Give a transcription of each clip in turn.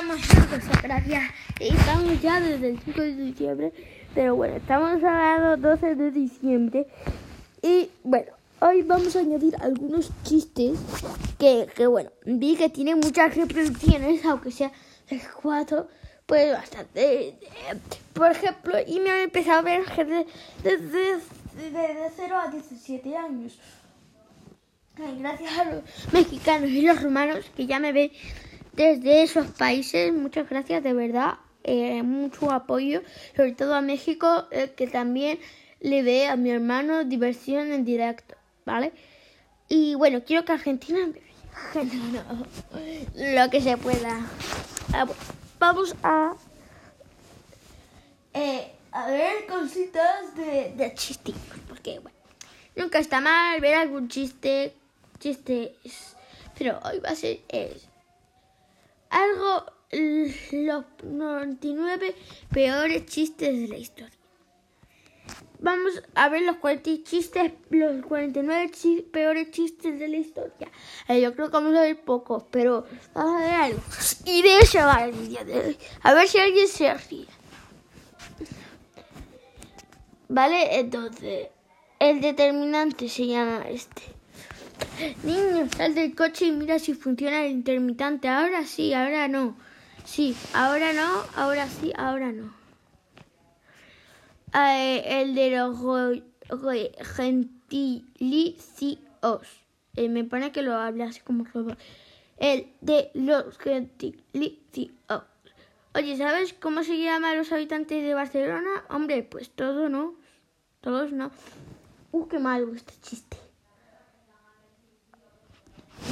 estamos en gracias. Estamos ya desde el 5 de diciembre. Pero bueno, estamos a 12 de diciembre. Y bueno, hoy vamos a añadir algunos chistes que, que bueno, vi que tienen muchas reproducciones, aunque sea de 4, pues bastante. Por ejemplo, y me han empezado a ver desde, desde, desde 0 a 17 años. gracias a los mexicanos y los romanos que ya me ven desde esos países. Muchas gracias, de verdad. Eh, mucho apoyo, sobre todo a México, eh, que también le ve a mi hermano diversión en directo, ¿vale? Y bueno, quiero que Argentina lo que se pueda. Ah, vamos a eh, a ver cositas de, de chistes, porque bueno, nunca está mal ver algún chiste, chistes, pero hoy va a ser algo los 99 peores chistes de la historia. Vamos a ver los 40 chistes, los 49 peores chistes de la historia. Eh, yo creo que vamos a ver pocos, pero vamos a ver algo. Y de eso va el hoy. A ver si alguien se ríe. Vale, entonces, el determinante se llama este. Niño, sal del coche y mira si funciona el intermitente. Ahora sí, ahora no. Sí, ahora no, ahora sí, ahora no. Eh, el de los gentilicios. Eh, me pone que lo habla así como El de los gentilicios. Oye, ¿sabes cómo se llaman los habitantes de Barcelona? Hombre, pues todo no. Todos no. Uh, qué malo este chiste.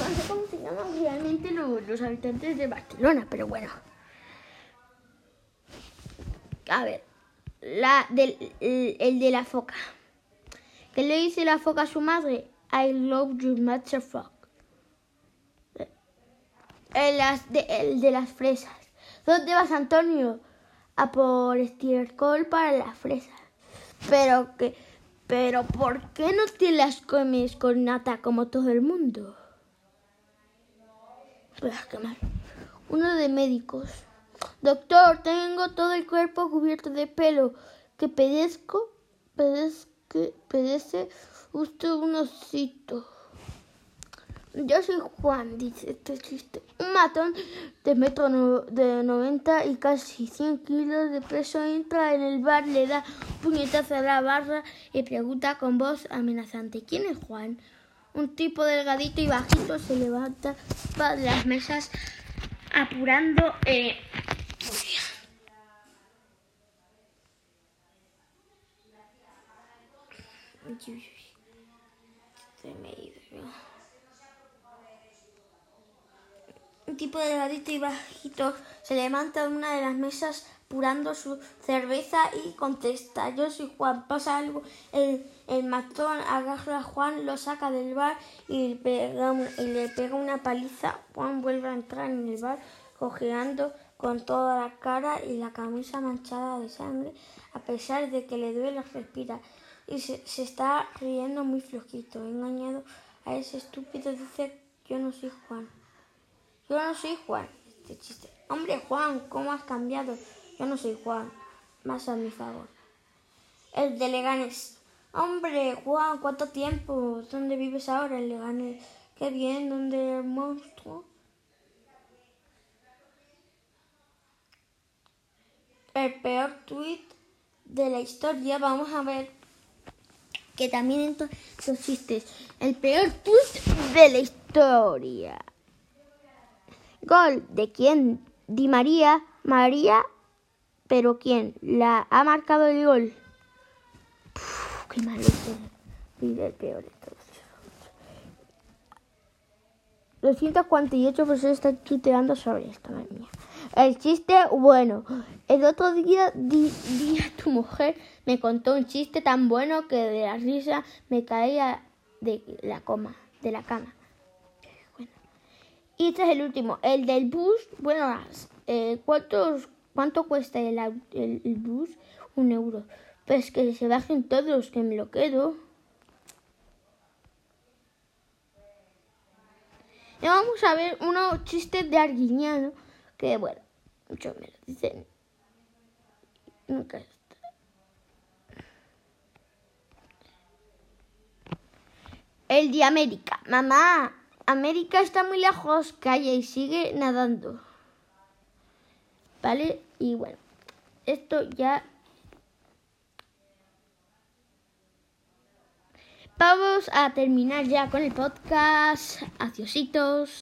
No sé cómo se llaman realmente los, habitantes de Barcelona, pero bueno. A ver, la del, el, de la foca. ¿Qué le dice la foca a su madre? I love you, motherfucker. El, de, el de las fresas. ¿Dónde vas, Antonio? A por estiércol para las fresas. Pero que, pero ¿por qué no te las comes con nata como todo el mundo? Uno de médicos. Doctor, tengo todo el cuerpo cubierto de pelo. ¿Que pedezco? Pedezque, pedece usted un osito. Yo soy Juan, dice este chiste. Un matón de metro de 90 y casi 100 kilos de peso entra en el bar, le da puñetazo a la barra y pregunta con voz amenazante: ¿Quién es Juan? Un tipo delgadito y bajito se levanta de las mesas apurando. Eh, Un tipo delgadito y bajito se levanta de una de las mesas apurando su cerveza y contesta, yo soy Juan, pasa algo. El, el matón agarra a Juan, lo saca del bar y le, pega una paliza. Juan vuelve a entrar en el bar cojeando con toda la cara y la camisa manchada de sangre, a pesar de que le duele respirar. Y se, se está riendo muy flojito, engañado a ese estúpido, dice, yo no soy Juan. Yo no soy Juan. Este chiste. Hombre, Juan, ¿cómo has cambiado? Yo no soy Juan. Más a mi favor. El de Leganes. Hombre, Juan, ¿cuánto tiempo? ¿Dónde vives ahora en Leganes? Qué bien, ¿dónde el monstruo? El peor tweet de la historia. Vamos a ver que también en los chistes. El peor tweet de la historia. Gol de quién? Di María. María. Pero ¿quién? La ha marcado el gol. qué malo el peor de todos. 248 personas están tuteando sobre esto, madre mía. El chiste, bueno, el otro día, día tu mujer me contó un chiste tan bueno que de la risa me caía de la coma, de la cama. Y este es el último, el del bus. Bueno, eh, ¿cuántos, ¿cuánto cuesta el, bus? Un euro. Pues que se bajen todos, que me lo quedo. Y vamos a ver unos chistes de Arguiñano. Que bueno, Muchos me lo dicen. Nunca está. El de América. Mamá, América está muy lejos. Calla y sigue nadando. ¿Vale? Y bueno, esto ya... Vamos a terminar ya con el podcast. Adiositos.